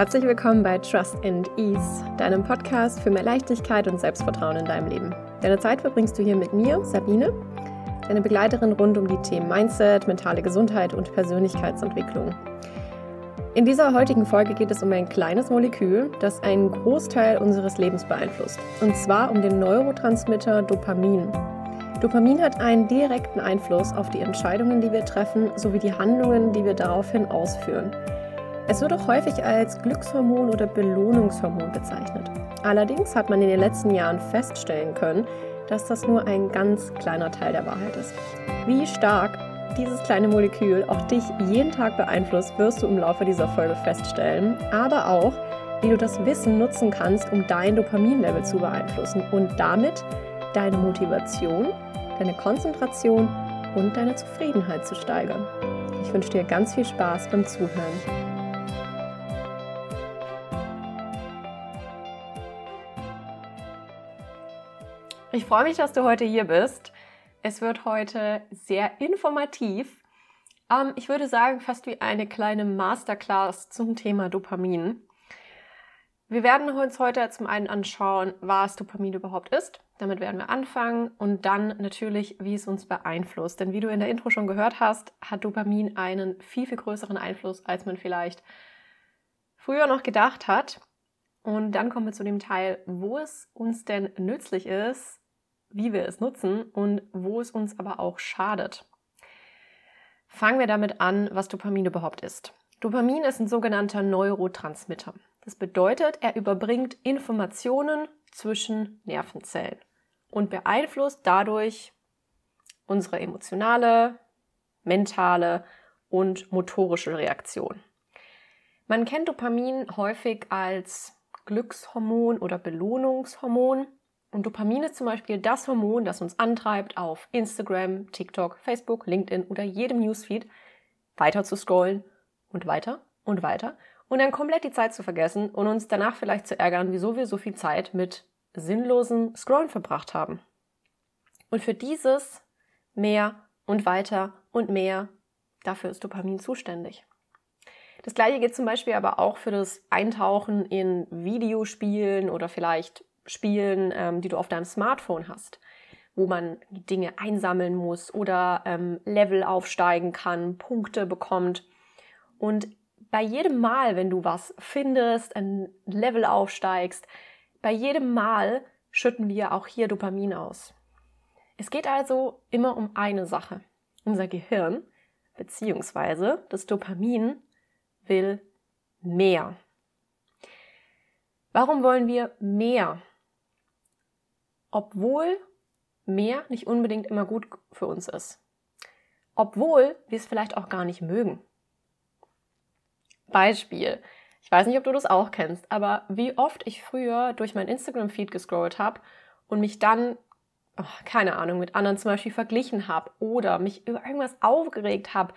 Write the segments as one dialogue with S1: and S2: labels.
S1: Herzlich willkommen bei Trust and Ease, deinem Podcast für mehr Leichtigkeit und Selbstvertrauen in deinem Leben. Deine Zeit verbringst du hier mit mir, Sabine, deine Begleiterin rund um die Themen Mindset, mentale Gesundheit und Persönlichkeitsentwicklung. In dieser heutigen Folge geht es um ein kleines Molekül, das einen Großteil unseres Lebens beeinflusst. Und zwar um den Neurotransmitter Dopamin. Dopamin hat einen direkten Einfluss auf die Entscheidungen, die wir treffen, sowie die Handlungen, die wir daraufhin ausführen. Es wird auch häufig als Glückshormon oder Belohnungshormon bezeichnet. Allerdings hat man in den letzten Jahren feststellen können, dass das nur ein ganz kleiner Teil der Wahrheit ist. Wie stark dieses kleine Molekül auch dich jeden Tag beeinflusst, wirst du im Laufe dieser Folge feststellen, aber auch, wie du das Wissen nutzen kannst, um dein Dopaminlevel zu beeinflussen und damit deine Motivation, deine Konzentration und deine Zufriedenheit zu steigern. Ich wünsche dir ganz viel Spaß beim Zuhören. Ich freue mich, dass du heute hier bist. Es wird heute sehr informativ. Ähm, ich würde sagen, fast wie eine kleine Masterclass zum Thema Dopamin. Wir werden uns heute zum einen anschauen, was Dopamin überhaupt ist. Damit werden wir anfangen und dann natürlich, wie es uns beeinflusst. Denn wie du in der Intro schon gehört hast, hat Dopamin einen viel, viel größeren Einfluss, als man vielleicht früher noch gedacht hat. Und dann kommen wir zu dem Teil, wo es uns denn nützlich ist, wie wir es nutzen und wo es uns aber auch schadet. Fangen wir damit an, was Dopamin überhaupt ist. Dopamin ist ein sogenannter Neurotransmitter. Das bedeutet, er überbringt Informationen zwischen Nervenzellen und beeinflusst dadurch unsere emotionale, mentale und motorische Reaktion. Man kennt Dopamin häufig als Glückshormon oder Belohnungshormon und Dopamin ist zum Beispiel das Hormon, das uns antreibt, auf Instagram, TikTok, Facebook, LinkedIn oder jedem Newsfeed weiter zu scrollen und weiter und weiter und dann komplett die Zeit zu vergessen und uns danach vielleicht zu ärgern, wieso wir so viel Zeit mit sinnlosen Scrollen verbracht haben. Und für dieses mehr und weiter und mehr, dafür ist Dopamin zuständig. Das gleiche geht zum Beispiel aber auch für das Eintauchen in Videospielen oder vielleicht Spielen, ähm, die du auf deinem Smartphone hast, wo man Dinge einsammeln muss oder ähm, Level aufsteigen kann, Punkte bekommt. Und bei jedem Mal, wenn du was findest, ein Level aufsteigst, bei jedem Mal schütten wir auch hier Dopamin aus. Es geht also immer um eine Sache. Unser Gehirn beziehungsweise das Dopamin will mehr. Warum wollen wir mehr? Obwohl mehr nicht unbedingt immer gut für uns ist. Obwohl wir es vielleicht auch gar nicht mögen. Beispiel. Ich weiß nicht, ob du das auch kennst, aber wie oft ich früher durch mein Instagram-Feed gescrollt habe und mich dann, oh, keine Ahnung, mit anderen zum Beispiel verglichen habe oder mich über irgendwas aufgeregt habe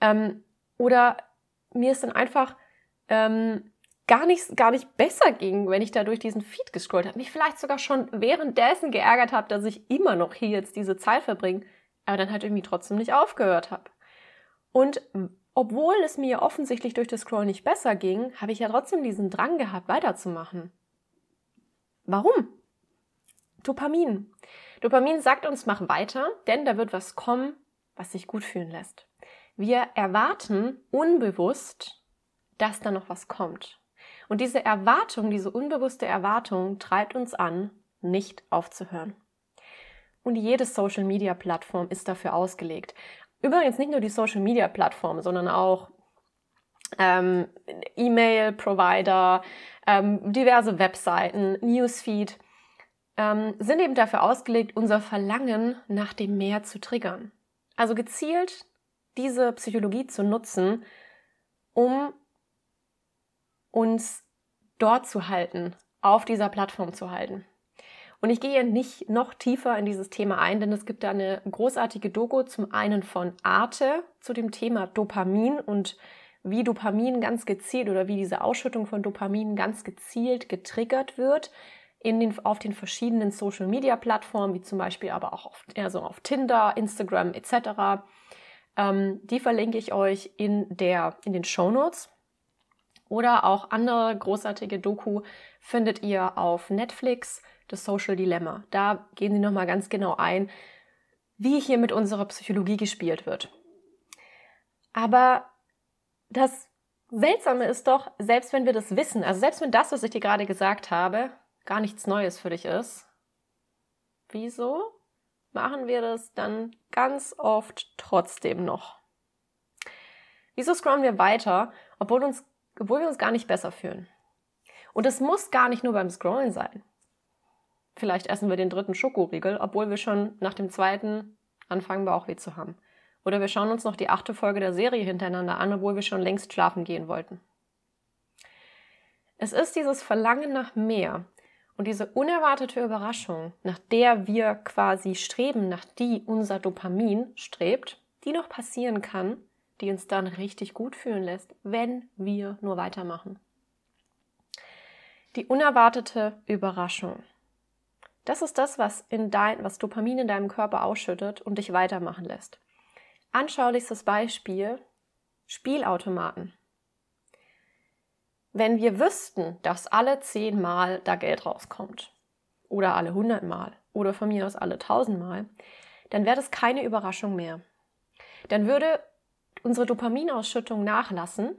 S1: ähm, oder mir ist dann einfach ähm, gar nicht, gar nicht besser ging, wenn ich da durch diesen Feed gescrollt habe. Mich vielleicht sogar schon währenddessen geärgert habe, dass ich immer noch hier jetzt diese Zeit verbringe, aber dann halt irgendwie trotzdem nicht aufgehört habe. Und obwohl es mir offensichtlich durch das Scroll nicht besser ging, habe ich ja trotzdem diesen Drang gehabt, weiterzumachen. Warum? Dopamin. Dopamin sagt uns, mach weiter, denn da wird was kommen, was sich gut fühlen lässt. Wir erwarten unbewusst, dass da noch was kommt. Und diese Erwartung, diese unbewusste Erwartung treibt uns an, nicht aufzuhören. Und jede Social-Media-Plattform ist dafür ausgelegt. Übrigens nicht nur die Social-Media-Plattform, sondern auch ähm, E-Mail-Provider, ähm, diverse Webseiten, Newsfeed, ähm, sind eben dafür ausgelegt, unser Verlangen nach dem Mehr zu triggern. Also gezielt diese Psychologie zu nutzen, um uns dort zu halten, auf dieser Plattform zu halten. Und ich gehe nicht noch tiefer in dieses Thema ein, denn es gibt da eine großartige Doku zum einen von Arte zu dem Thema Dopamin und wie Dopamin ganz gezielt oder wie diese Ausschüttung von Dopamin ganz gezielt getriggert wird in den, auf den verschiedenen Social Media Plattformen, wie zum Beispiel aber auch auf, also auf Tinder, Instagram etc. Ähm, die verlinke ich euch in, der, in den Show Notes. Oder auch andere großartige Doku findet ihr auf Netflix, The Social Dilemma. Da gehen sie nochmal ganz genau ein, wie hier mit unserer Psychologie gespielt wird. Aber das Seltsame ist doch, selbst wenn wir das wissen, also selbst wenn das, was ich dir gerade gesagt habe, gar nichts Neues für dich ist, wieso machen wir das dann ganz oft trotzdem noch? Wieso scrollen wir weiter, obwohl, uns, obwohl wir uns gar nicht besser fühlen? Und es muss gar nicht nur beim Scrollen sein. Vielleicht essen wir den dritten Schokoriegel, obwohl wir schon nach dem zweiten anfangen, Bauchweh zu haben. Oder wir schauen uns noch die achte Folge der Serie hintereinander an, obwohl wir schon längst schlafen gehen wollten. Es ist dieses Verlangen nach mehr und diese unerwartete Überraschung, nach der wir quasi streben, nach die unser Dopamin strebt, die noch passieren kann, die uns dann richtig gut fühlen lässt, wenn wir nur weitermachen. Die unerwartete Überraschung. Das ist das, was, in dein, was Dopamin in deinem Körper ausschüttet und dich weitermachen lässt. Anschaulichstes Beispiel, Spielautomaten. Wenn wir wüssten, dass alle zehn Mal da Geld rauskommt, oder alle hundert Mal, oder von mir aus alle tausend Mal, dann wäre das keine Überraschung mehr. Dann würde unsere Dopaminausschüttung nachlassen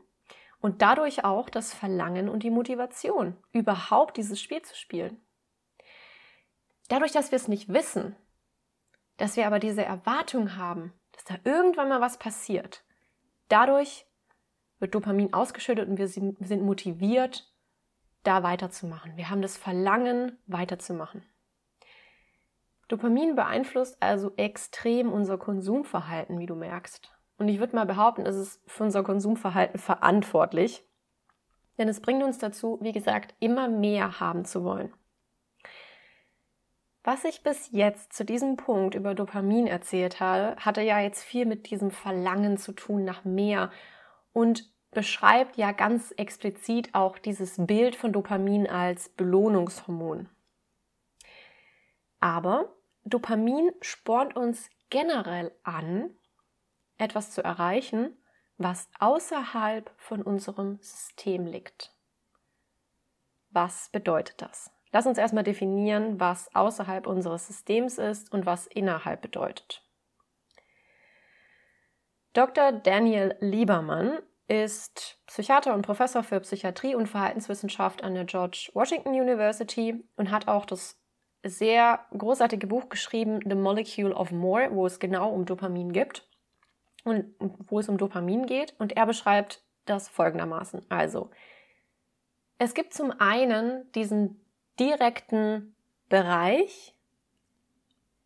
S1: und dadurch auch das Verlangen und die Motivation, überhaupt dieses Spiel zu spielen. Dadurch, dass wir es nicht wissen, dass wir aber diese Erwartung haben, dass da irgendwann mal was passiert. Dadurch wird Dopamin ausgeschüttet und wir sind, motiviert, da weiterzumachen. Wir haben das Verlangen, weiterzumachen. Dopamin beeinflusst also extrem unser Konsumverhalten, wie du merkst. Und ich würde mal behaupten, es ist für unser Konsumverhalten verantwortlich. Denn es bringt uns dazu, wie gesagt, immer mehr haben zu wollen. Was ich bis jetzt zu diesem Punkt über Dopamin erzählt habe, hatte ja jetzt viel mit diesem Verlangen zu tun nach mehr und beschreibt ja ganz explizit auch dieses Bild von Dopamin als Belohnungshormon. Aber Dopamin spornt uns generell an, etwas zu erreichen, was außerhalb von unserem System liegt. Was bedeutet das? Lass uns erstmal definieren, was außerhalb unseres Systems ist und was innerhalb bedeutet. Dr. Daniel Liebermann ist Psychiater und Professor für Psychiatrie und Verhaltenswissenschaft an der George Washington University und hat auch das sehr großartige Buch geschrieben, The Molecule of More, wo es genau um Dopamin gibt und wo es um Dopamin geht. Und er beschreibt das folgendermaßen. Also, es gibt zum einen diesen direkten Bereich,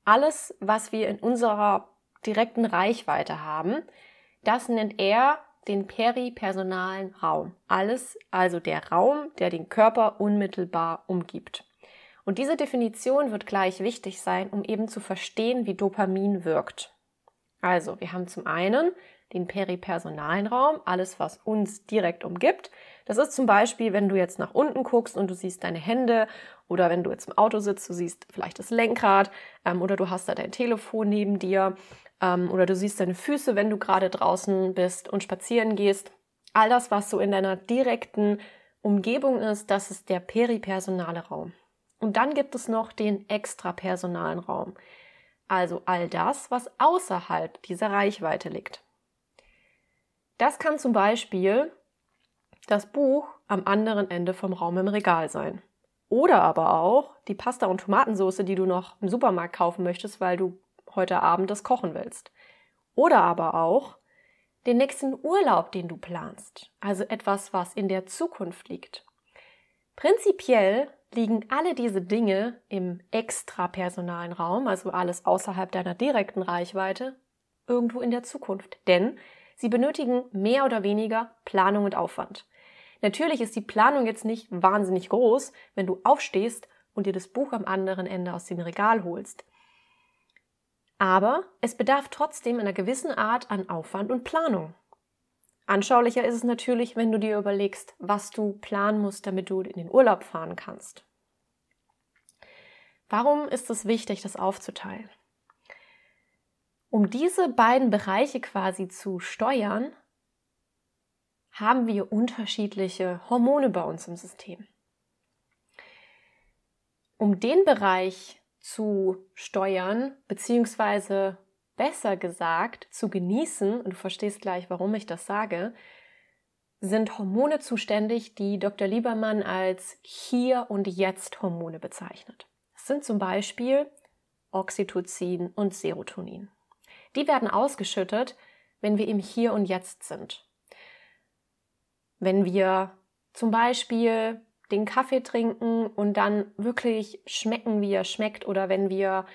S1: alles, was wir in unserer direkten Reichweite haben, das nennt er den peripersonalen Raum. Alles, also der Raum, der den Körper unmittelbar umgibt. Und diese Definition wird gleich wichtig sein, um eben zu verstehen, wie Dopamin wirkt. Also, wir haben zum einen den peripersonalen Raum, alles, was uns direkt umgibt. Das ist zum Beispiel, wenn du jetzt nach unten guckst und du siehst deine Hände oder wenn du jetzt im Auto sitzt, du siehst vielleicht das Lenkrad ähm, oder du hast da dein Telefon neben dir ähm, oder du siehst deine Füße, wenn du gerade draußen bist und spazieren gehst. All das, was so in deiner direkten Umgebung ist, das ist der peripersonale Raum. Und dann gibt es noch den extrapersonalen Raum. Also all das, was außerhalb dieser Reichweite liegt. Das kann zum Beispiel das Buch am anderen Ende vom Raum im Regal sein. Oder aber auch die Pasta- und Tomatensauce, die du noch im Supermarkt kaufen möchtest, weil du heute Abend das kochen willst. Oder aber auch den nächsten Urlaub, den du planst. Also etwas, was in der Zukunft liegt. Prinzipiell liegen alle diese Dinge im extrapersonalen Raum, also alles außerhalb deiner direkten Reichweite, irgendwo in der Zukunft. Denn Sie benötigen mehr oder weniger Planung und Aufwand. Natürlich ist die Planung jetzt nicht wahnsinnig groß, wenn du aufstehst und dir das Buch am anderen Ende aus dem Regal holst. Aber es bedarf trotzdem einer gewissen Art an Aufwand und Planung. Anschaulicher ist es natürlich, wenn du dir überlegst, was du planen musst, damit du in den Urlaub fahren kannst. Warum ist es wichtig, das aufzuteilen? Um diese beiden Bereiche quasi zu steuern, haben wir unterschiedliche Hormone bei uns im System. Um den Bereich zu steuern, beziehungsweise besser gesagt zu genießen, und du verstehst gleich, warum ich das sage, sind Hormone zuständig, die Dr. Liebermann als Hier- und Jetzt-Hormone bezeichnet. Das sind zum Beispiel Oxytocin und Serotonin. Die werden ausgeschüttet, wenn wir im Hier und Jetzt sind. Wenn wir zum Beispiel den Kaffee trinken und dann wirklich schmecken, wie er schmeckt, oder wenn wir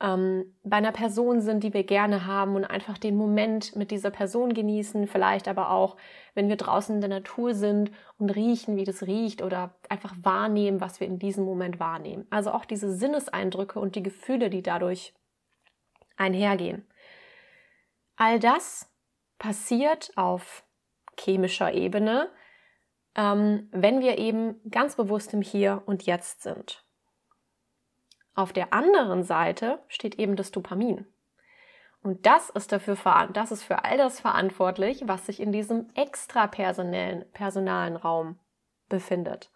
S1: ähm, bei einer Person sind, die wir gerne haben und einfach den Moment mit dieser Person genießen, vielleicht aber auch, wenn wir draußen in der Natur sind und riechen, wie das riecht oder einfach wahrnehmen, was wir in diesem Moment wahrnehmen. Also auch diese Sinneseindrücke und die Gefühle, die dadurch einhergehen. All das passiert auf chemischer Ebene, ähm, wenn wir eben ganz bewusst im Hier und Jetzt sind. Auf der anderen Seite steht eben das Dopamin. Und das ist dafür das ist für all das verantwortlich, was sich in diesem extrapersonellen personalen Raum befindet.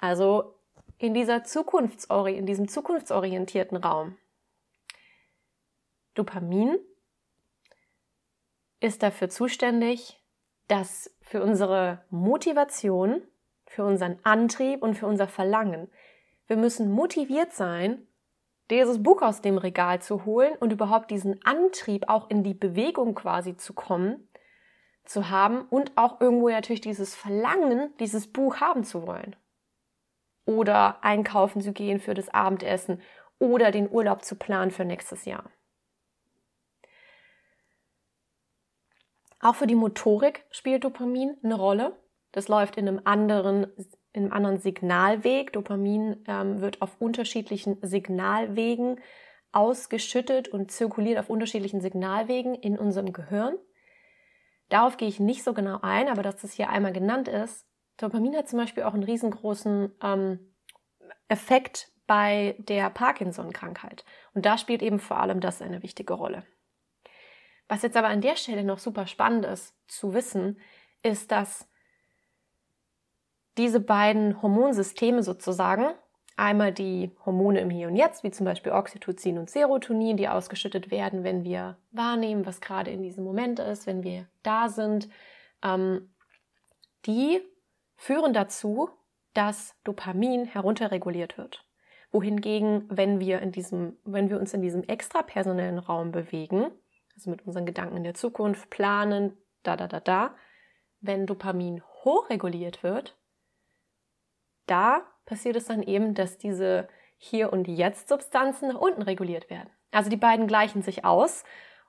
S1: Also in dieser Zukunftsori in diesem zukunftsorientierten Raum. Dopamin ist dafür zuständig, dass für unsere Motivation, für unseren Antrieb und für unser Verlangen wir müssen motiviert sein, dieses Buch aus dem Regal zu holen und überhaupt diesen Antrieb auch in die Bewegung quasi zu kommen, zu haben und auch irgendwo natürlich dieses Verlangen, dieses Buch haben zu wollen. Oder einkaufen zu gehen für das Abendessen oder den Urlaub zu planen für nächstes Jahr. Auch für die Motorik spielt Dopamin eine Rolle. Das läuft in einem anderen in einem anderen Signalweg. Dopamin ähm, wird auf unterschiedlichen Signalwegen ausgeschüttet und zirkuliert auf unterschiedlichen Signalwegen in unserem Gehirn. Darauf gehe ich nicht so genau ein, aber dass das hier einmal genannt ist. Dopamin hat zum Beispiel auch einen riesengroßen ähm, Effekt bei der Parkinson-Krankheit. Und da spielt eben vor allem das eine wichtige Rolle. Was jetzt aber an der Stelle noch super spannend ist zu wissen, ist, dass diese beiden Hormonsysteme sozusagen, einmal die Hormone im Hier und Jetzt, wie zum Beispiel Oxytocin und Serotonin, die ausgeschüttet werden, wenn wir wahrnehmen, was gerade in diesem Moment ist, wenn wir da sind, ähm, die führen dazu, dass Dopamin herunterreguliert wird. Wohingegen, wenn wir, in diesem, wenn wir uns in diesem extrapersonellen Raum bewegen, also mit unseren Gedanken in der Zukunft planen, da, da, da, da, wenn Dopamin hochreguliert wird, da passiert es dann eben, dass diese Hier- und Jetzt-Substanzen nach unten reguliert werden. Also die beiden gleichen sich aus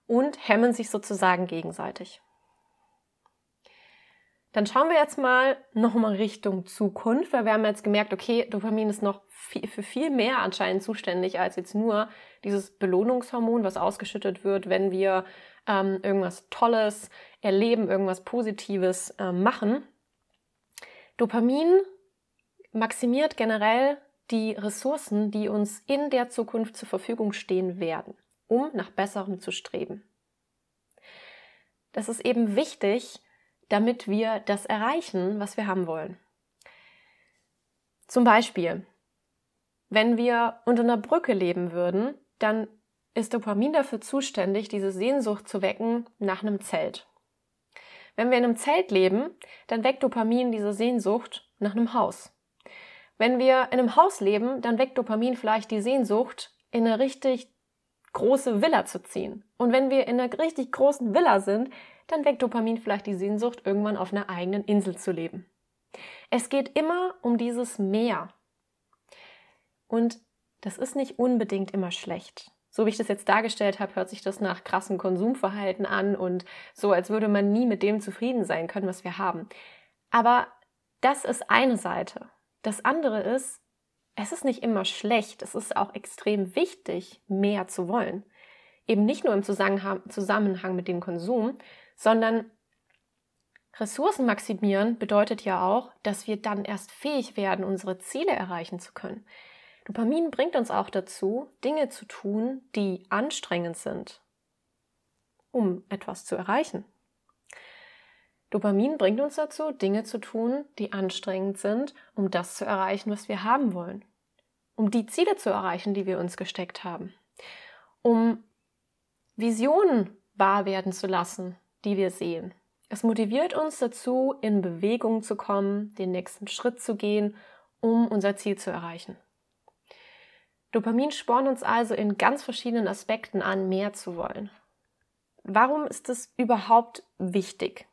S1: und hemmen sich sozusagen gegenseitig. Dann schauen wir jetzt mal nochmal Richtung Zukunft, weil wir haben jetzt gemerkt, okay, Dopamin ist noch viel, für viel mehr anscheinend zuständig als jetzt nur dieses Belohnungshormon, was ausgeschüttet wird, wenn wir ähm, irgendwas Tolles erleben, irgendwas Positives äh, machen. Dopamin maximiert generell die Ressourcen, die uns in der Zukunft zur Verfügung stehen werden, um nach Besserem zu streben. Das ist eben wichtig, damit wir das erreichen, was wir haben wollen. Zum Beispiel, wenn wir unter einer Brücke leben würden, dann ist Dopamin dafür zuständig, diese Sehnsucht zu wecken nach einem Zelt. Wenn wir in einem Zelt leben, dann weckt Dopamin diese Sehnsucht nach einem Haus. Wenn wir in einem Haus leben, dann weckt Dopamin vielleicht die Sehnsucht, in eine richtig große Villa zu ziehen. Und wenn wir in einer richtig großen Villa sind, dann weckt Dopamin vielleicht die Sehnsucht, irgendwann auf einer eigenen Insel zu leben. Es geht immer um dieses Mehr. Und das ist nicht unbedingt immer schlecht. So wie ich das jetzt dargestellt habe, hört sich das nach krassem Konsumverhalten an und so, als würde man nie mit dem zufrieden sein können, was wir haben. Aber das ist eine Seite. Das andere ist, es ist nicht immer schlecht, es ist auch extrem wichtig, mehr zu wollen. Eben nicht nur im Zusammenhang mit dem Konsum, sondern Ressourcen maximieren bedeutet ja auch, dass wir dann erst fähig werden, unsere Ziele erreichen zu können. Dopamin bringt uns auch dazu, Dinge zu tun, die anstrengend sind, um etwas zu erreichen. Dopamin bringt uns dazu, Dinge zu tun, die anstrengend sind, um das zu erreichen, was wir haben wollen. Um die Ziele zu erreichen, die wir uns gesteckt haben. Um Visionen wahr werden zu lassen, die wir sehen. Es motiviert uns dazu, in Bewegung zu kommen, den nächsten Schritt zu gehen, um unser Ziel zu erreichen. Dopamin spornt uns also in ganz verschiedenen Aspekten an, mehr zu wollen. Warum ist es überhaupt wichtig?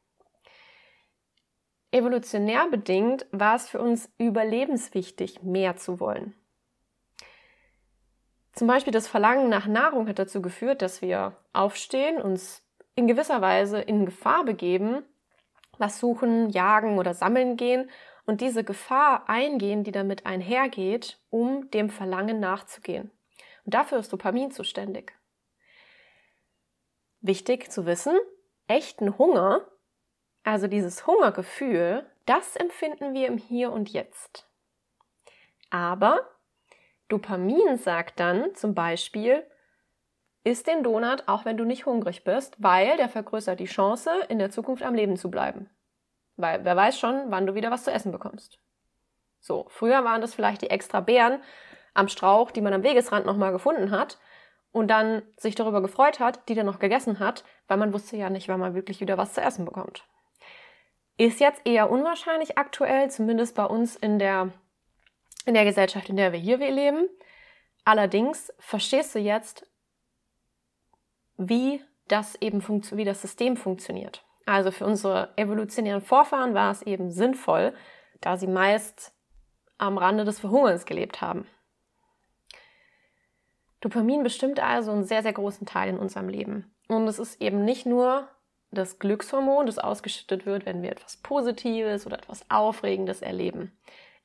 S1: Evolutionär bedingt war es für uns überlebenswichtig, mehr zu wollen. Zum Beispiel das Verlangen nach Nahrung hat dazu geführt, dass wir aufstehen, uns in gewisser Weise in Gefahr begeben, was suchen, jagen oder sammeln gehen und diese Gefahr eingehen, die damit einhergeht, um dem Verlangen nachzugehen. Und dafür ist Dopamin zuständig. Wichtig zu wissen, echten Hunger, also dieses Hungergefühl, das empfinden wir im Hier und Jetzt. Aber Dopamin sagt dann zum Beispiel, isst den Donut, auch wenn du nicht hungrig bist, weil der vergrößert die Chance, in der Zukunft am Leben zu bleiben. Weil wer weiß schon, wann du wieder was zu essen bekommst. So, früher waren das vielleicht die extra Beeren am Strauch, die man am Wegesrand nochmal gefunden hat und dann sich darüber gefreut hat, die dann noch gegessen hat, weil man wusste ja nicht, wann man wirklich wieder was zu essen bekommt. Ist jetzt eher unwahrscheinlich aktuell, zumindest bei uns in der in der Gesellschaft, in der wir hier leben. Allerdings verstehst du jetzt, wie das eben wie das System funktioniert. Also für unsere evolutionären Vorfahren war es eben sinnvoll, da sie meist am Rande des Verhungerns gelebt haben. Dopamin bestimmt also einen sehr, sehr großen Teil in unserem Leben. Und es ist eben nicht nur das Glückshormon, das ausgeschüttet wird, wenn wir etwas Positives oder etwas Aufregendes erleben.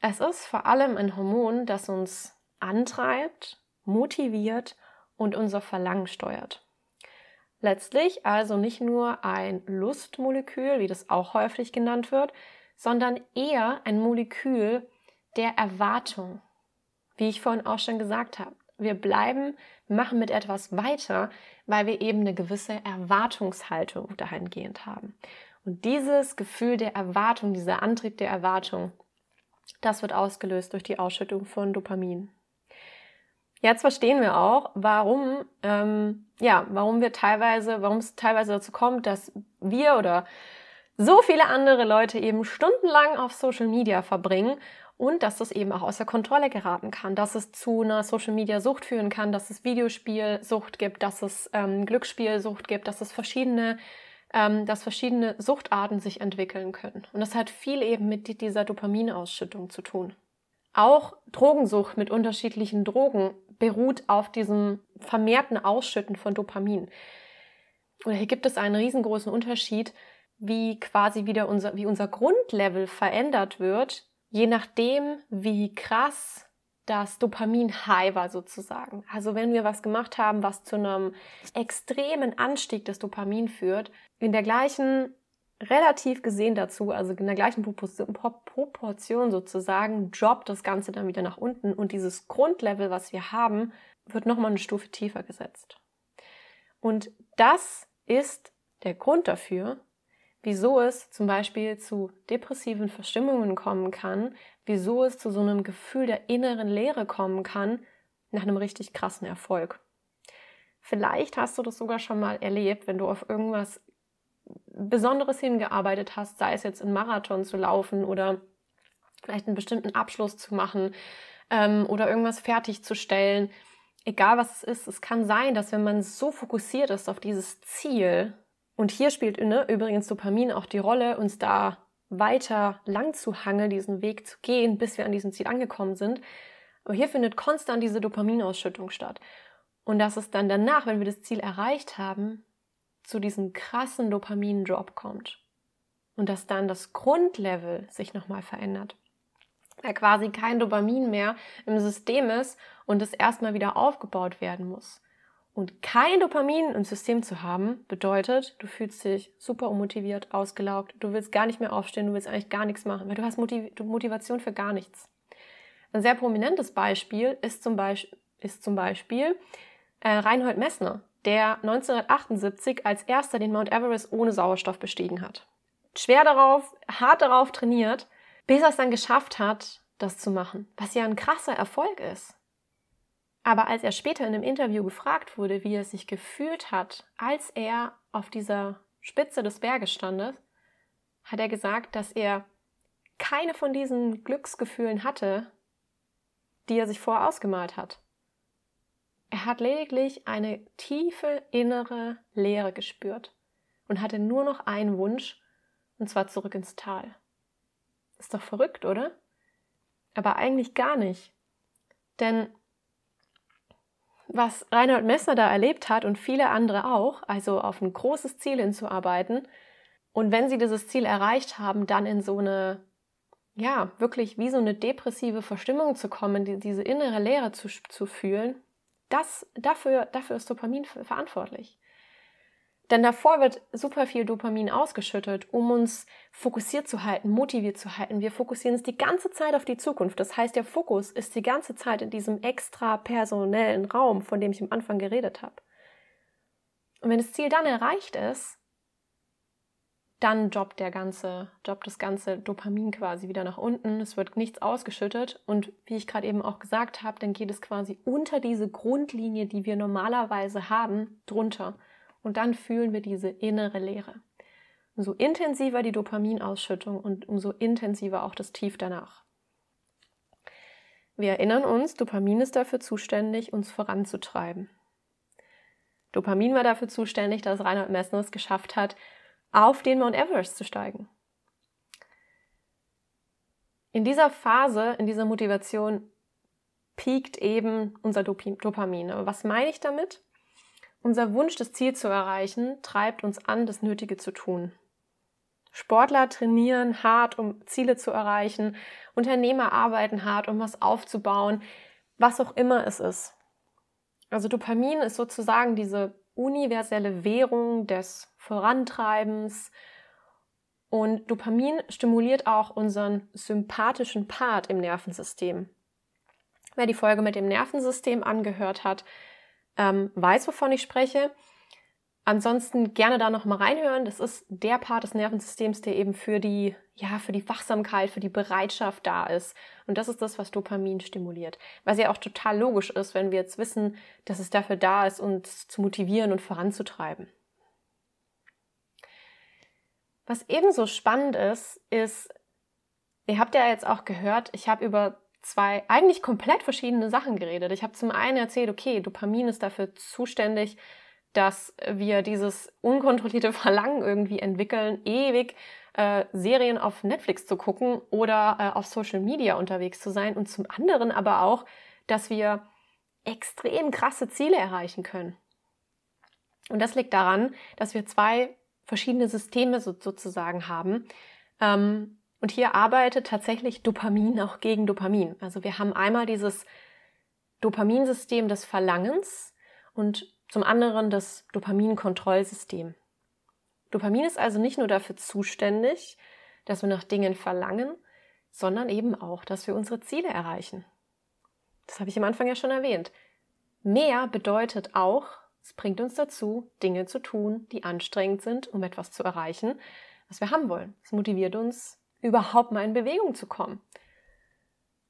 S1: Es ist vor allem ein Hormon, das uns antreibt, motiviert und unser Verlangen steuert. Letztlich also nicht nur ein Lustmolekül, wie das auch häufig genannt wird, sondern eher ein Molekül der Erwartung. Wie ich vorhin auch schon gesagt habe, wir bleiben, machen mit etwas weiter, weil wir eben eine gewisse Erwartungshaltung dahingehend haben. Und dieses Gefühl der Erwartung, dieser Antrieb der Erwartung, das wird ausgelöst durch die Ausschüttung von Dopamin. Jetzt verstehen wir auch, warum, ähm, ja, warum wir teilweise, warum es teilweise dazu kommt, dass wir oder so viele andere Leute eben stundenlang auf Social Media verbringen und dass das eben auch außer Kontrolle geraten kann, dass es zu einer Social Media Sucht führen kann, dass es Videospielsucht gibt, dass es ähm, Glücksspielsucht gibt, dass es verschiedene ähm, dass verschiedene Suchtarten sich entwickeln können. Und das hat viel eben mit dieser Dopaminausschüttung zu tun. Auch Drogensucht mit unterschiedlichen Drogen beruht auf diesem vermehrten Ausschütten von Dopamin. Und hier gibt es einen riesengroßen Unterschied, wie quasi wieder unser, wie unser Grundlevel verändert wird, je nachdem, wie krass das Dopamin-High war sozusagen. Also wenn wir was gemacht haben, was zu einem extremen Anstieg des Dopamin führt, in der gleichen, relativ gesehen dazu, also in der gleichen Proportion sozusagen, droppt das Ganze dann wieder nach unten und dieses Grundlevel, was wir haben, wird nochmal eine Stufe tiefer gesetzt. Und das ist der Grund dafür, wieso es zum Beispiel zu depressiven Verstimmungen kommen kann, wieso es zu so einem Gefühl der inneren Leere kommen kann nach einem richtig krassen Erfolg. Vielleicht hast du das sogar schon mal erlebt, wenn du auf irgendwas Besonderes hingearbeitet hast, sei es jetzt einen Marathon zu laufen oder vielleicht einen bestimmten Abschluss zu machen ähm, oder irgendwas fertigzustellen. Egal was es ist, es kann sein, dass wenn man so fokussiert ist auf dieses Ziel, und hier spielt ne, übrigens Dopamin auch die Rolle, uns da weiter lang zu hangeln, diesen Weg zu gehen, bis wir an diesem Ziel angekommen sind. Aber hier findet konstant diese Dopaminausschüttung statt. Und dass es dann danach, wenn wir das Ziel erreicht haben, zu diesem krassen Dopamin-Drop kommt. Und dass dann das Grundlevel sich nochmal verändert. Weil quasi kein Dopamin mehr im System ist und es erstmal wieder aufgebaut werden muss. Und kein Dopamin im System zu haben, bedeutet, du fühlst dich super unmotiviert, ausgelaugt, du willst gar nicht mehr aufstehen, du willst eigentlich gar nichts machen, weil du hast Motiv Motivation für gar nichts. Ein sehr prominentes Beispiel ist zum, Be ist zum Beispiel äh, Reinhold Messner, der 1978 als erster den Mount Everest ohne Sauerstoff bestiegen hat. schwer darauf, hart darauf trainiert, bis er es dann geschafft hat, das zu machen, was ja ein krasser Erfolg ist. Aber als er später in einem Interview gefragt wurde, wie er sich gefühlt hat, als er auf dieser Spitze des Berges stand, hat er gesagt, dass er keine von diesen Glücksgefühlen hatte, die er sich vorher ausgemalt hat. Er hat lediglich eine tiefe innere Leere gespürt und hatte nur noch einen Wunsch, und zwar zurück ins Tal. Ist doch verrückt, oder? Aber eigentlich gar nicht. Denn was Reinhold Messner da erlebt hat und viele andere auch, also auf ein großes Ziel hinzuarbeiten und wenn sie dieses Ziel erreicht haben, dann in so eine, ja, wirklich wie so eine depressive Verstimmung zu kommen, die, diese innere Leere zu, zu fühlen, das, dafür, dafür ist Dopamin verantwortlich. Denn davor wird super viel Dopamin ausgeschüttet, um uns fokussiert zu halten, motiviert zu halten. Wir fokussieren uns die ganze Zeit auf die Zukunft. Das heißt, der Fokus ist die ganze Zeit in diesem extra personellen Raum, von dem ich am Anfang geredet habe. Und wenn das Ziel dann erreicht ist, dann jobbt der ganze, jobbt das ganze Dopamin quasi wieder nach unten. Es wird nichts ausgeschüttet und wie ich gerade eben auch gesagt habe, dann geht es quasi unter diese Grundlinie, die wir normalerweise haben, drunter. Und dann fühlen wir diese innere Leere. Umso intensiver die Dopaminausschüttung und umso intensiver auch das Tief danach. Wir erinnern uns, Dopamin ist dafür zuständig, uns voranzutreiben. Dopamin war dafür zuständig, dass Reinhold Messner es geschafft hat, auf den Mount Everest zu steigen. In dieser Phase, in dieser Motivation, piekt eben unser Dopamin. Aber was meine ich damit? Unser Wunsch, das Ziel zu erreichen, treibt uns an, das Nötige zu tun. Sportler trainieren hart, um Ziele zu erreichen. Unternehmer arbeiten hart, um was aufzubauen. Was auch immer es ist. Also Dopamin ist sozusagen diese universelle Währung des Vorantreibens. Und Dopamin stimuliert auch unseren sympathischen Part im Nervensystem. Wer die Folge mit dem Nervensystem angehört hat, ähm, weiß, wovon ich spreche. Ansonsten gerne da noch mal reinhören. Das ist der Part des Nervensystems, der eben für die, ja, für die Wachsamkeit, für die Bereitschaft da ist. Und das ist das, was Dopamin stimuliert. Was ja auch total logisch ist, wenn wir jetzt wissen, dass es dafür da ist, uns zu motivieren und voranzutreiben. Was ebenso spannend ist, ist, ihr habt ja jetzt auch gehört, ich habe über zwei eigentlich komplett verschiedene Sachen geredet. Ich habe zum einen erzählt, okay, Dopamin ist dafür zuständig, dass wir dieses unkontrollierte Verlangen irgendwie entwickeln, ewig äh, Serien auf Netflix zu gucken oder äh, auf Social Media unterwegs zu sein und zum anderen aber auch, dass wir extrem krasse Ziele erreichen können. Und das liegt daran, dass wir zwei verschiedene Systeme so, sozusagen haben. Ähm, und hier arbeitet tatsächlich Dopamin auch gegen Dopamin. Also wir haben einmal dieses Dopaminsystem des Verlangens und zum anderen das Dopaminkontrollsystem. Dopamin ist also nicht nur dafür zuständig, dass wir nach Dingen verlangen, sondern eben auch, dass wir unsere Ziele erreichen. Das habe ich am Anfang ja schon erwähnt. Mehr bedeutet auch, es bringt uns dazu, Dinge zu tun, die anstrengend sind, um etwas zu erreichen, was wir haben wollen. Es motiviert uns, überhaupt mal in Bewegung zu kommen.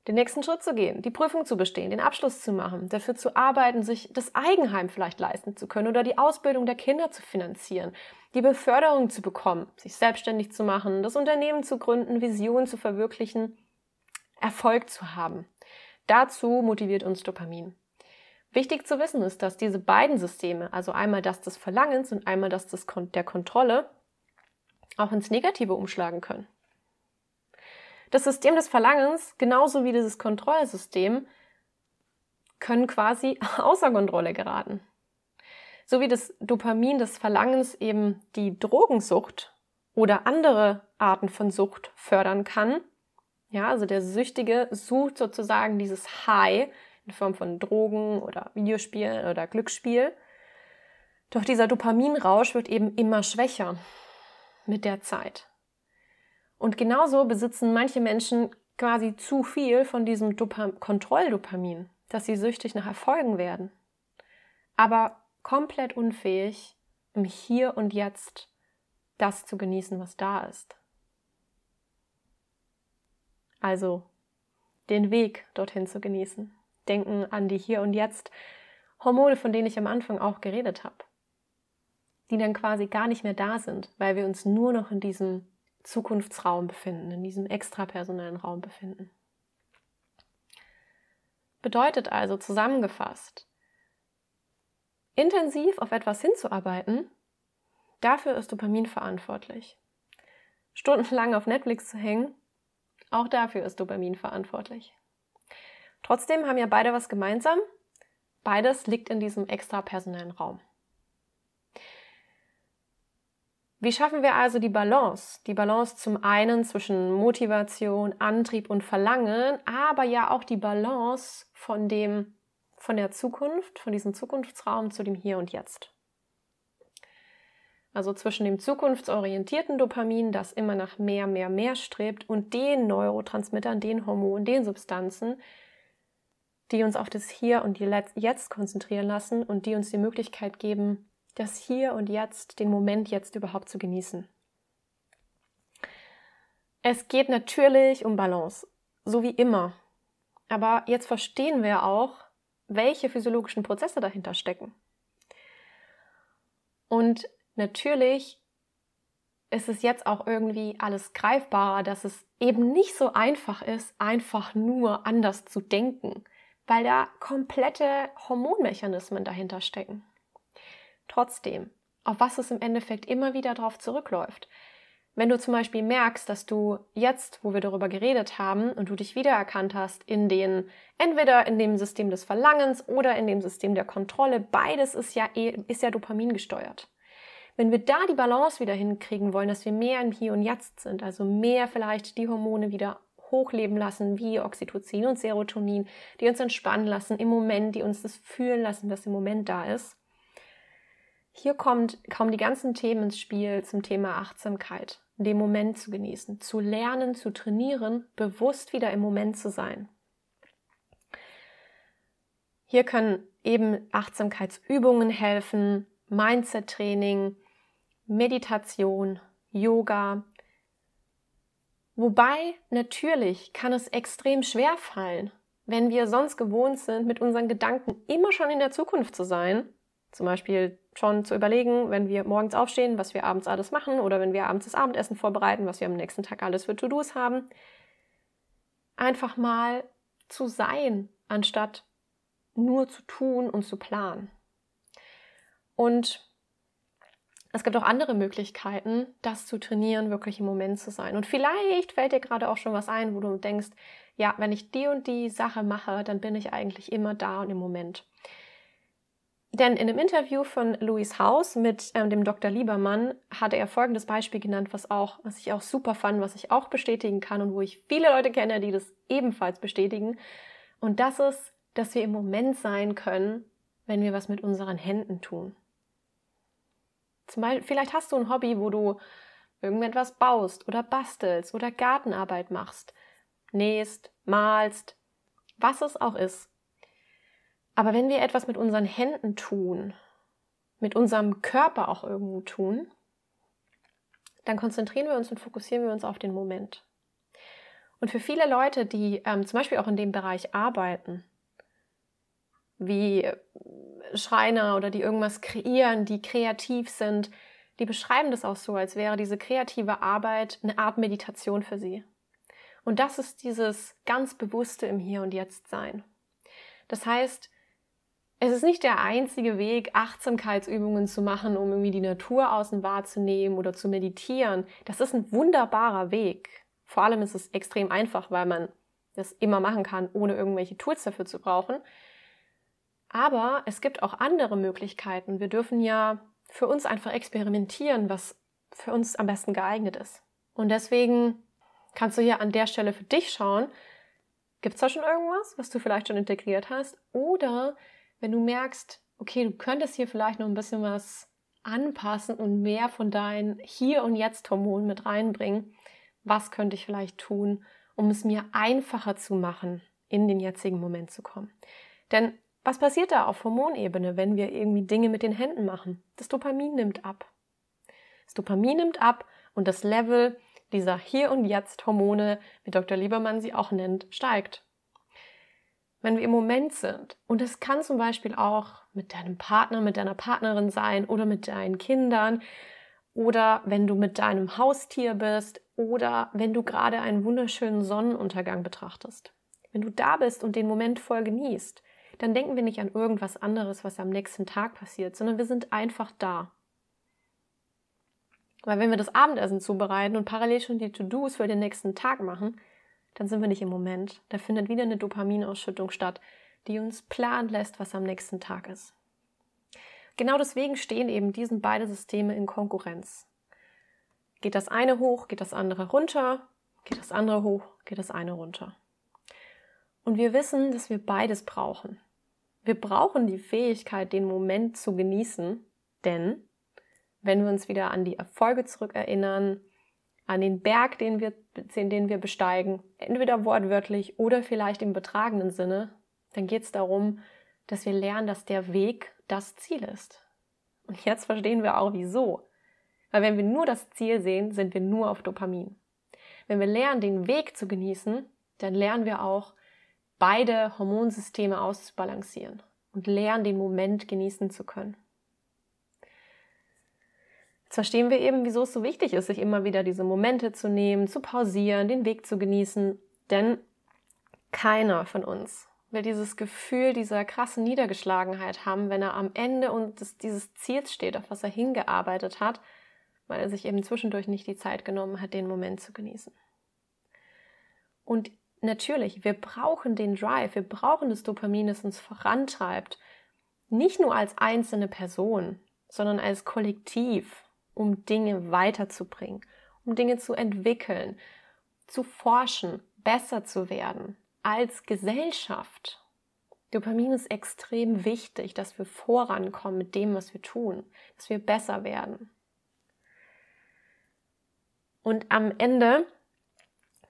S1: Den nächsten Schritt zu gehen, die Prüfung zu bestehen, den Abschluss zu machen, dafür zu arbeiten, sich das Eigenheim vielleicht leisten zu können oder die Ausbildung der Kinder zu finanzieren, die Beförderung zu bekommen, sich selbstständig zu machen, das Unternehmen zu gründen, Visionen zu verwirklichen, Erfolg zu haben. Dazu motiviert uns Dopamin. Wichtig zu wissen ist, dass diese beiden Systeme, also einmal das des Verlangens und einmal das des Kon der Kontrolle, auch ins Negative umschlagen können. Das System des Verlangens, genauso wie dieses Kontrollsystem, können quasi außer Kontrolle geraten. So wie das Dopamin des Verlangens eben die Drogensucht oder andere Arten von Sucht fördern kann. Ja, also der Süchtige sucht sozusagen dieses High in Form von Drogen oder Videospielen oder Glücksspiel. Doch dieser Dopaminrausch wird eben immer schwächer mit der Zeit. Und genauso besitzen manche Menschen quasi zu viel von diesem Kontrolldopamin, dass sie süchtig nach Erfolgen werden. Aber komplett unfähig, im Hier und Jetzt das zu genießen, was da ist. Also den Weg dorthin zu genießen. Denken an die Hier und Jetzt Hormone, von denen ich am Anfang auch geredet habe, die dann quasi gar nicht mehr da sind, weil wir uns nur noch in diesem Zukunftsraum befinden, in diesem extrapersonellen Raum befinden. Bedeutet also zusammengefasst, intensiv auf etwas hinzuarbeiten, dafür ist Dopamin verantwortlich. Stundenlang auf Netflix zu hängen, auch dafür ist Dopamin verantwortlich. Trotzdem haben ja beide was gemeinsam. Beides liegt in diesem extrapersonellen Raum. Wie schaffen wir also die Balance? Die Balance zum einen zwischen Motivation, Antrieb und Verlangen, aber ja auch die Balance von dem, von der Zukunft, von diesem Zukunftsraum zu dem Hier und Jetzt. Also zwischen dem zukunftsorientierten Dopamin, das immer nach mehr, mehr, mehr strebt, und den Neurotransmittern, den Hormonen, den Substanzen, die uns auf das Hier und Jetzt konzentrieren lassen und die uns die Möglichkeit geben, das Hier und Jetzt, den Moment jetzt überhaupt zu genießen. Es geht natürlich um Balance, so wie immer. Aber jetzt verstehen wir auch, welche physiologischen Prozesse dahinter stecken. Und natürlich ist es jetzt auch irgendwie alles greifbarer, dass es eben nicht so einfach ist, einfach nur anders zu denken, weil da komplette Hormonmechanismen dahinter stecken. Trotzdem, auf was es im Endeffekt immer wieder darauf zurückläuft. Wenn du zum Beispiel merkst, dass du jetzt, wo wir darüber geredet haben und du dich wiedererkannt hast in den, entweder in dem System des Verlangens oder in dem System der Kontrolle, beides ist ja, eh, ist ja Dopamin gesteuert. Wenn wir da die Balance wieder hinkriegen wollen, dass wir mehr im Hier und Jetzt sind, also mehr vielleicht die Hormone wieder hochleben lassen, wie Oxytocin und Serotonin, die uns entspannen lassen im Moment, die uns das fühlen lassen, was im Moment da ist, hier kommt, kommen die ganzen Themen ins Spiel zum Thema Achtsamkeit, den Moment zu genießen, zu lernen, zu trainieren, bewusst wieder im Moment zu sein. Hier können eben Achtsamkeitsübungen helfen, Mindset-Training, Meditation, Yoga. Wobei natürlich kann es extrem schwer fallen, wenn wir sonst gewohnt sind, mit unseren Gedanken immer schon in der Zukunft zu sein, zum Beispiel schon zu überlegen, wenn wir morgens aufstehen, was wir abends alles machen oder wenn wir abends das Abendessen vorbereiten, was wir am nächsten Tag alles für To-Dos haben. Einfach mal zu sein, anstatt nur zu tun und zu planen. Und es gibt auch andere Möglichkeiten, das zu trainieren, wirklich im Moment zu sein. Und vielleicht fällt dir gerade auch schon was ein, wo du denkst, ja, wenn ich die und die Sache mache, dann bin ich eigentlich immer da und im Moment. Denn in einem Interview von Louis Haus mit ähm, dem Dr. Liebermann hatte er folgendes Beispiel genannt, was auch, was ich auch super fand, was ich auch bestätigen kann und wo ich viele Leute kenne, die das ebenfalls bestätigen. Und das ist, dass wir im Moment sein können, wenn wir was mit unseren Händen tun. Zum Beispiel, vielleicht hast du ein Hobby, wo du irgendetwas baust oder bastelst oder Gartenarbeit machst, nähst, malst, was es auch ist. Aber wenn wir etwas mit unseren Händen tun, mit unserem Körper auch irgendwo tun, dann konzentrieren wir uns und fokussieren wir uns auf den Moment. Und für viele Leute, die ähm, zum Beispiel auch in dem Bereich arbeiten, wie Schreiner oder die irgendwas kreieren, die kreativ sind, die beschreiben das auch so, als wäre diese kreative Arbeit eine Art Meditation für sie. Und das ist dieses ganz bewusste im Hier und Jetzt sein. Das heißt, es ist nicht der einzige Weg, Achtsamkeitsübungen zu machen, um irgendwie die Natur außen wahrzunehmen oder zu meditieren. Das ist ein wunderbarer Weg. Vor allem ist es extrem einfach, weil man das immer machen kann, ohne irgendwelche Tools dafür zu brauchen. Aber es gibt auch andere Möglichkeiten. Wir dürfen ja für uns einfach experimentieren, was für uns am besten geeignet ist. Und deswegen kannst du hier an der Stelle für dich schauen, gibt es da schon irgendwas, was du vielleicht schon integriert hast? Oder wenn du merkst, okay, du könntest hier vielleicht noch ein bisschen was anpassen und mehr von deinen Hier- und Jetzt-Hormonen mit reinbringen, was könnte ich vielleicht tun, um es mir einfacher zu machen, in den jetzigen Moment zu kommen? Denn was passiert da auf Hormonebene, wenn wir irgendwie Dinge mit den Händen machen? Das Dopamin nimmt ab. Das Dopamin nimmt ab und das Level dieser Hier- und Jetzt-Hormone, wie Dr. Liebermann sie auch nennt, steigt. Wenn wir im Moment sind, und es kann zum Beispiel auch mit deinem Partner, mit deiner Partnerin sein oder mit deinen Kindern oder wenn du mit deinem Haustier bist oder wenn du gerade einen wunderschönen Sonnenuntergang betrachtest. Wenn du da bist und den Moment voll genießt, dann denken wir nicht an irgendwas anderes, was am nächsten Tag passiert, sondern wir sind einfach da. Weil wenn wir das Abendessen zubereiten und parallel schon die To-Dos für den nächsten Tag machen, dann sind wir nicht im Moment. Da findet wieder eine Dopaminausschüttung statt, die uns planen lässt, was am nächsten Tag ist. Genau deswegen stehen eben diesen beide Systeme in Konkurrenz. Geht das eine hoch, geht das andere runter, geht das andere hoch, geht das eine runter. Und wir wissen, dass wir beides brauchen. Wir brauchen die Fähigkeit, den Moment zu genießen, denn wenn wir uns wieder an die Erfolge zurückerinnern, an den Berg, den wir, den wir besteigen, entweder wortwörtlich oder vielleicht im betragenen Sinne, dann geht es darum, dass wir lernen, dass der Weg das Ziel ist. Und jetzt verstehen wir auch wieso. Weil wenn wir nur das Ziel sehen, sind wir nur auf Dopamin. Wenn wir lernen, den Weg zu genießen, dann lernen wir auch, beide Hormonsysteme auszubalancieren und lernen, den Moment genießen zu können. Jetzt verstehen wir eben, wieso es so wichtig ist, sich immer wieder diese Momente zu nehmen, zu pausieren, den Weg zu genießen. Denn keiner von uns will dieses Gefühl dieser krassen Niedergeschlagenheit haben, wenn er am Ende und dieses Ziels steht, auf was er hingearbeitet hat, weil er sich eben zwischendurch nicht die Zeit genommen hat, den Moment zu genießen. Und natürlich, wir brauchen den Drive, wir brauchen das Dopamin, das uns vorantreibt. Nicht nur als einzelne Person, sondern als Kollektiv, um Dinge weiterzubringen, um Dinge zu entwickeln, zu forschen, besser zu werden, als Gesellschaft. Dopamin ist extrem wichtig, dass wir vorankommen mit dem, was wir tun, dass wir besser werden. Und am Ende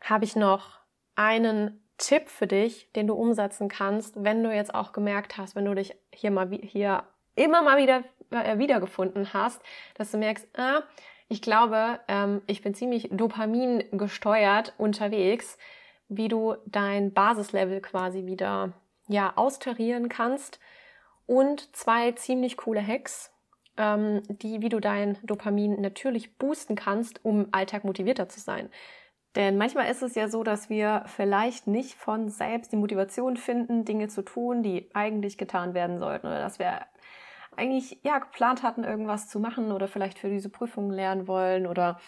S1: habe ich noch einen Tipp für dich, den du umsetzen kannst, wenn du jetzt auch gemerkt hast, wenn du dich hier mal hier immer mal wieder wiedergefunden hast, dass du merkst, ah, ich glaube, ähm, ich bin ziemlich Dopamin gesteuert unterwegs, wie du dein Basislevel quasi wieder ja austarieren kannst und zwei ziemlich coole Hacks, ähm, die, wie du dein Dopamin natürlich boosten kannst, um Alltag motivierter zu sein. Denn manchmal ist es ja so, dass wir vielleicht nicht von selbst die Motivation finden, Dinge zu tun, die eigentlich getan werden sollten oder dass wir eigentlich ja geplant hatten, irgendwas zu machen oder vielleicht für diese Prüfungen lernen wollen oder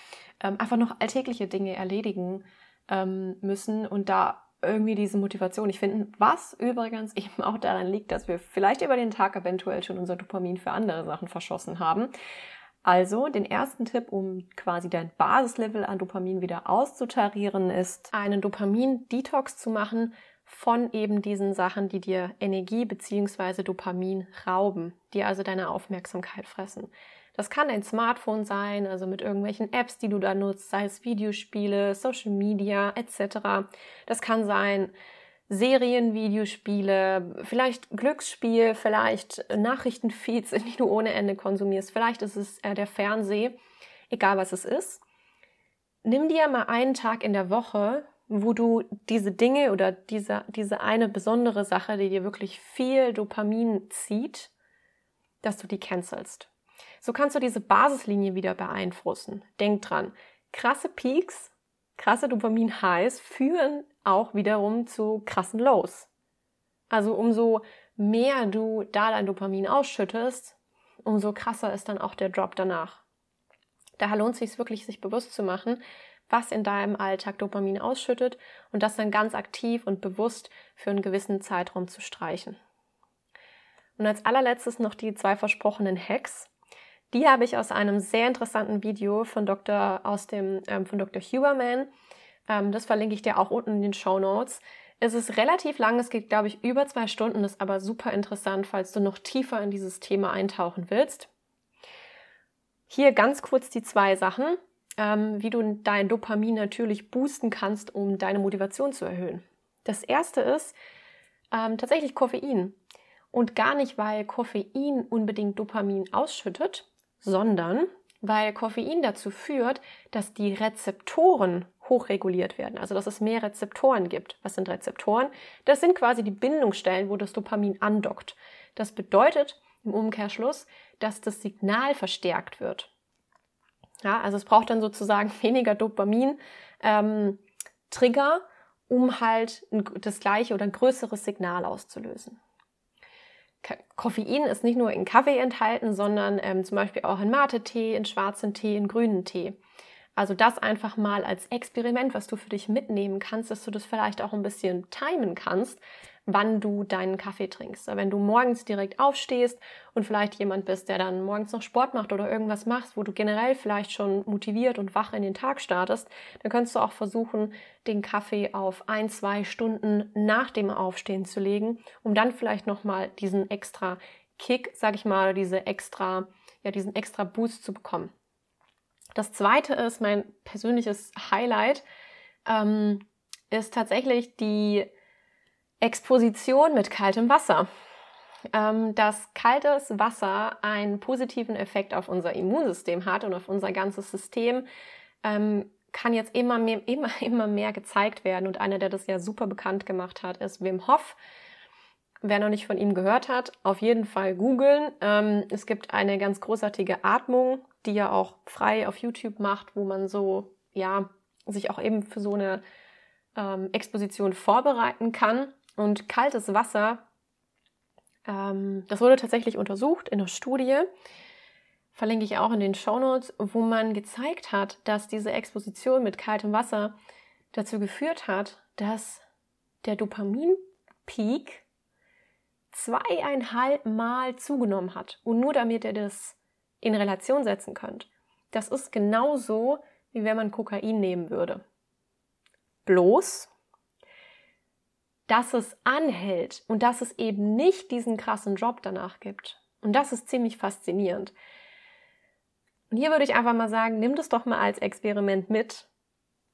S1: ähm, einfach noch alltägliche Dinge erledigen ähm, müssen und da irgendwie diese Motivation nicht finden, was übrigens eben auch daran liegt, dass wir vielleicht über den Tag eventuell schon unser Dopamin für andere Sachen verschossen haben. Also den ersten Tipp, um quasi dein Basislevel an Dopamin wieder auszutarieren, ist einen Dopamin-Detox zu machen von eben diesen Sachen, die dir Energie bzw. Dopamin rauben, die also deine Aufmerksamkeit fressen. Das kann dein Smartphone sein, also mit irgendwelchen Apps, die du da nutzt, sei es Videospiele, Social Media etc. Das kann sein Serien, Videospiele, vielleicht Glücksspiel, vielleicht Nachrichtenfeeds, die du ohne Ende konsumierst. Vielleicht ist es äh, der Fernseh, egal was es ist. Nimm dir mal einen Tag in der Woche, wo du diese Dinge oder diese, diese eine besondere Sache, die dir wirklich viel Dopamin zieht, dass du die cancelst. So kannst du diese Basislinie wieder beeinflussen. Denk dran, krasse Peaks, krasse Dopamin-Highs führen auch wiederum zu krassen Lows. Also umso mehr du da dein Dopamin ausschüttest, umso krasser ist dann auch der Drop danach. Daher lohnt es sich wirklich, sich bewusst zu machen, was in deinem Alltag Dopamin ausschüttet und das dann ganz aktiv und bewusst für einen gewissen Zeitraum zu streichen. Und als allerletztes noch die zwei versprochenen Hacks. Die habe ich aus einem sehr interessanten Video von Dr. aus dem ähm, von Dr. Huberman. Ähm, das verlinke ich dir auch unten in den Show Notes. Es ist relativ lang, es geht, glaube ich, über zwei Stunden, ist aber super interessant, falls du noch tiefer in dieses Thema eintauchen willst. Hier ganz kurz die zwei Sachen wie du dein Dopamin natürlich boosten kannst, um deine Motivation zu erhöhen. Das erste ist ähm, tatsächlich Koffein. Und gar nicht, weil Koffein unbedingt Dopamin ausschüttet, sondern weil Koffein dazu führt, dass die Rezeptoren hochreguliert werden, also dass es mehr Rezeptoren gibt. Was sind Rezeptoren? Das sind quasi die Bindungsstellen, wo das Dopamin andockt. Das bedeutet im Umkehrschluss, dass das Signal verstärkt wird. Ja, also es braucht dann sozusagen weniger Dopamin ähm, Trigger, um halt das gleiche oder ein größeres Signal auszulösen. Koffein ist nicht nur in Kaffee enthalten, sondern ähm, zum Beispiel auch in Mate-Tee, in schwarzen Tee, in grünen Tee. Also das einfach mal als Experiment, was du für dich mitnehmen kannst, dass du das vielleicht auch ein bisschen timen kannst, wann du deinen Kaffee trinkst. Wenn du morgens direkt aufstehst und vielleicht jemand bist, der dann morgens noch Sport macht oder irgendwas machst, wo du generell vielleicht schon motiviert und wach in den Tag startest, dann kannst du auch versuchen, den Kaffee auf ein, zwei Stunden nach dem Aufstehen zu legen, um dann vielleicht nochmal diesen extra Kick, sag ich mal, diese extra, ja, diesen extra Boost zu bekommen. Das zweite ist mein persönliches Highlight, ähm, ist tatsächlich die Exposition mit kaltem Wasser. Ähm, dass kaltes Wasser einen positiven Effekt auf unser Immunsystem hat und auf unser ganzes System, ähm, kann jetzt immer mehr, immer, immer mehr gezeigt werden. Und einer, der das ja super bekannt gemacht hat, ist Wim Hof. Wer noch nicht von ihm gehört hat, auf jeden Fall googeln. Ähm, es gibt eine ganz großartige Atmung, die er auch frei auf YouTube macht, wo man so, ja, sich auch eben für so eine ähm, Exposition vorbereiten kann. Und kaltes Wasser, ähm, das wurde tatsächlich untersucht in einer Studie, verlinke ich auch in den Show Notes, wo man gezeigt hat, dass diese Exposition mit kaltem Wasser dazu geführt hat, dass der Dopaminpeak zweieinhalb Mal zugenommen hat. Und nur damit ihr das in Relation setzen könnt. Das ist genauso, wie wenn man Kokain nehmen würde. Bloß dass es anhält und dass es eben nicht diesen krassen Job danach gibt. Und das ist ziemlich faszinierend. Und hier würde ich einfach mal sagen, nimm das doch mal als Experiment mit.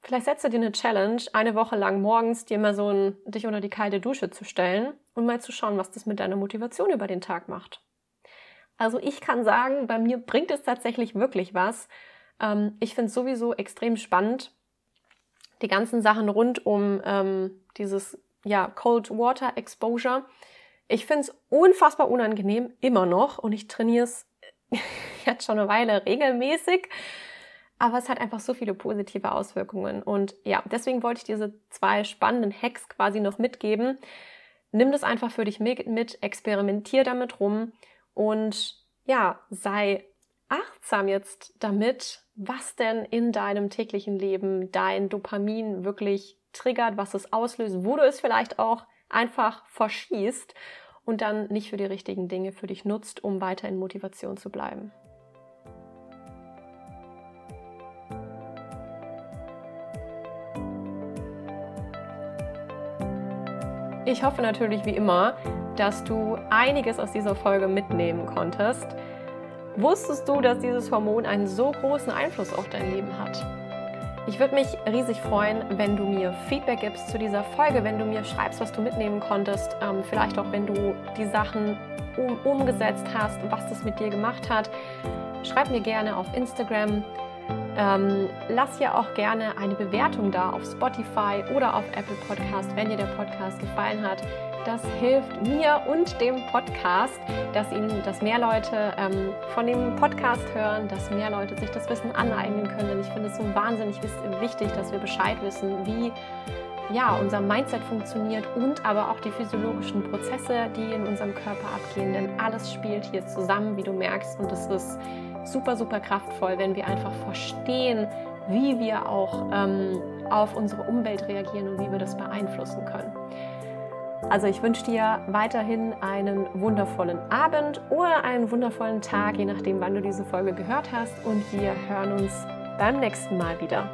S1: Vielleicht setzt du dir eine Challenge, eine Woche lang morgens dir mal so ein, dich unter die kalte Dusche zu stellen und mal zu schauen, was das mit deiner Motivation über den Tag macht. Also ich kann sagen, bei mir bringt es tatsächlich wirklich was. Ähm, ich finde es sowieso extrem spannend, die ganzen Sachen rund um ähm, dieses ja, Cold Water Exposure. Ich finde es unfassbar unangenehm, immer noch. Und ich trainiere es jetzt schon eine Weile regelmäßig. Aber es hat einfach so viele positive Auswirkungen. Und ja, deswegen wollte ich diese zwei spannenden Hacks quasi noch mitgeben. Nimm das einfach für dich mit, experimentier damit rum und ja, sei achtsam jetzt damit, was denn in deinem täglichen Leben dein Dopamin wirklich triggert, was es auslöst, wo du es vielleicht auch einfach verschießt und dann nicht für die richtigen Dinge für dich nutzt, um weiter in Motivation zu bleiben. Ich hoffe natürlich wie immer, dass du einiges aus dieser Folge mitnehmen konntest. Wusstest du, dass dieses Hormon einen so großen Einfluss auf dein Leben hat? Ich würde mich riesig freuen, wenn du mir Feedback gibst zu dieser Folge, wenn du mir schreibst, was du mitnehmen konntest, ähm, vielleicht auch, wenn du die Sachen um, umgesetzt hast, was das mit dir gemacht hat. Schreib mir gerne auf Instagram. Ähm, lass ja auch gerne eine Bewertung da auf Spotify oder auf Apple Podcast, wenn dir der Podcast gefallen hat. Das hilft mir und dem Podcast, dass ihnen, dass mehr Leute ähm, von dem Podcast hören, dass mehr Leute sich das Wissen aneignen können. Denn ich finde es so wahnsinnig wichtig, dass wir Bescheid wissen, wie ja, unser Mindset funktioniert und aber auch die physiologischen Prozesse, die in unserem Körper abgehen. Denn alles spielt hier zusammen, wie du merkst. Und es ist super, super kraftvoll, wenn wir einfach verstehen, wie wir auch ähm, auf unsere Umwelt reagieren und wie wir das beeinflussen können. Also ich wünsche dir weiterhin einen wundervollen Abend oder einen wundervollen Tag, je nachdem, wann du diese Folge gehört hast. Und wir hören uns beim nächsten Mal wieder.